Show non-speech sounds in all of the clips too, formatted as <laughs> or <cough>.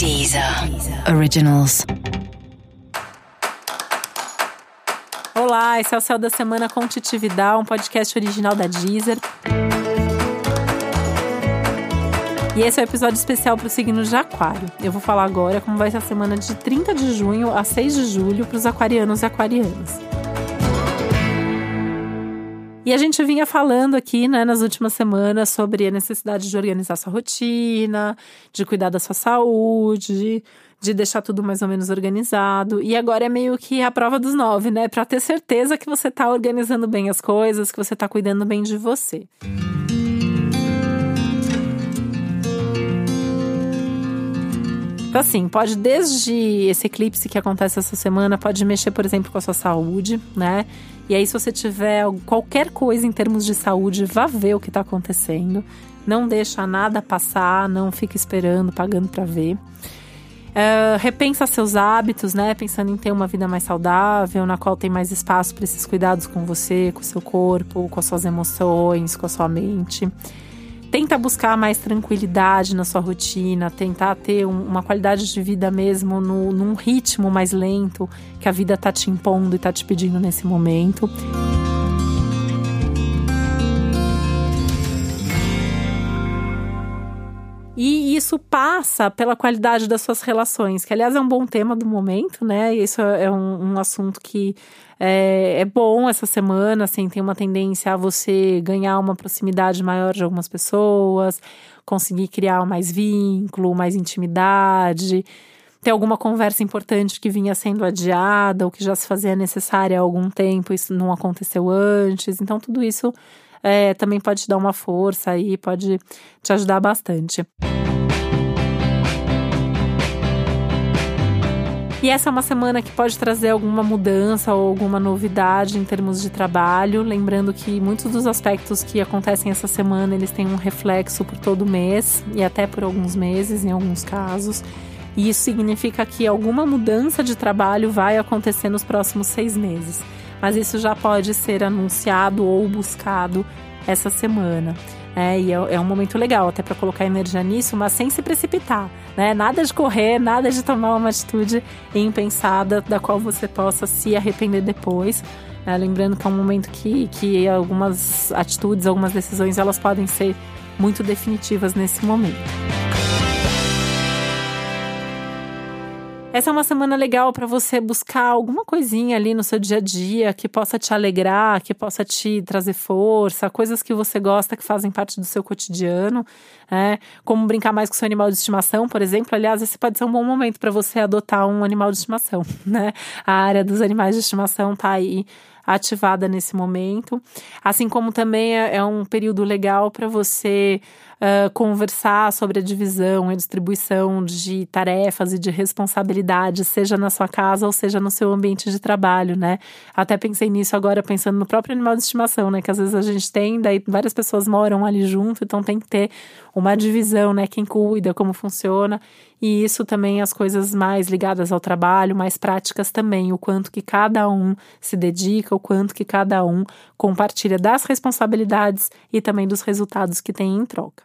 Deezer Originals. Olá, esse é o Céu da Semana com Titividade, um podcast original da Deezer. E esse é o um episódio especial para o signo de Aquário. Eu vou falar agora como vai ser a semana de 30 de junho a 6 de julho para os aquarianos e aquarianas. E a gente vinha falando aqui, né, nas últimas semanas sobre a necessidade de organizar sua rotina, de cuidar da sua saúde, de deixar tudo mais ou menos organizado. E agora é meio que a prova dos nove, né? Para ter certeza que você tá organizando bem as coisas, que você tá cuidando bem de você. Então, assim, pode desde esse eclipse que acontece essa semana, pode mexer, por exemplo, com a sua saúde, né? E aí, se você tiver qualquer coisa em termos de saúde, vá ver o que está acontecendo. Não deixa nada passar, não fica esperando, pagando para ver. Uh, repensa seus hábitos, né? Pensando em ter uma vida mais saudável, na qual tem mais espaço para esses cuidados com você, com o seu corpo, com as suas emoções, com a sua mente. Tenta buscar mais tranquilidade na sua rotina, tentar ter um, uma qualidade de vida mesmo no, num ritmo mais lento que a vida tá te impondo e tá te pedindo nesse momento. E isso passa pela qualidade das suas relações, que aliás é um bom tema do momento, né? Isso é um, um assunto que é, é, bom essa semana, assim, tem uma tendência a você ganhar uma proximidade maior de algumas pessoas, conseguir criar mais vínculo, mais intimidade, ter alguma conversa importante que vinha sendo adiada ou que já se fazia necessária há algum tempo, isso não aconteceu antes. Então, tudo isso é, também pode te dar uma força aí, pode te ajudar bastante. E essa é uma semana que pode trazer alguma mudança ou alguma novidade em termos de trabalho, lembrando que muitos dos aspectos que acontecem essa semana, eles têm um reflexo por todo mês e até por alguns meses em alguns casos. E isso significa que alguma mudança de trabalho vai acontecer nos próximos seis meses. Mas isso já pode ser anunciado ou buscado essa semana. É, e é, é um momento legal até para colocar energia nisso, mas sem se precipitar. Né? Nada de correr, nada de tomar uma atitude impensada da qual você possa se arrepender depois. Né? Lembrando que é um momento que, que algumas atitudes, algumas decisões, elas podem ser muito definitivas nesse momento. Essa é uma semana legal para você buscar alguma coisinha ali no seu dia a dia que possa te alegrar, que possa te trazer força, coisas que você gosta que fazem parte do seu cotidiano, né? Como brincar mais com seu animal de estimação, por exemplo. Aliás, esse pode ser um bom momento para você adotar um animal de estimação, <laughs> né? A área dos animais de estimação tá aí ativada nesse momento. Assim como também é, é um período legal para você uh, conversar sobre a divisão e distribuição de tarefas e de responsabilidades, seja na sua casa ou seja no seu ambiente de trabalho, né? Até pensei nisso agora, pensando no próprio animal de estimação, né? Que às vezes a gente tem, daí várias pessoas moram ali junto, então tem que ter uma divisão, né? Quem cuida, como funciona. E isso também as coisas mais ligadas ao trabalho, mais práticas também, o quanto que cada um se dedica, o quanto que cada um compartilha das responsabilidades e também dos resultados que tem em troca.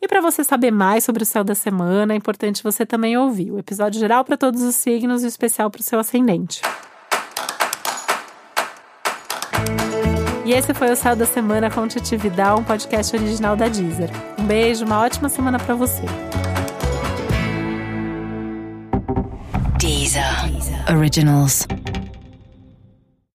E para você saber mais sobre o céu da semana, é importante você também ouvir o episódio geral para todos os signos e o especial para o seu ascendente. E esse foi o Céu da Semana com Titi Vidal, um podcast original da Deezer. Um beijo, uma ótima semana para você. Deezer. Originals.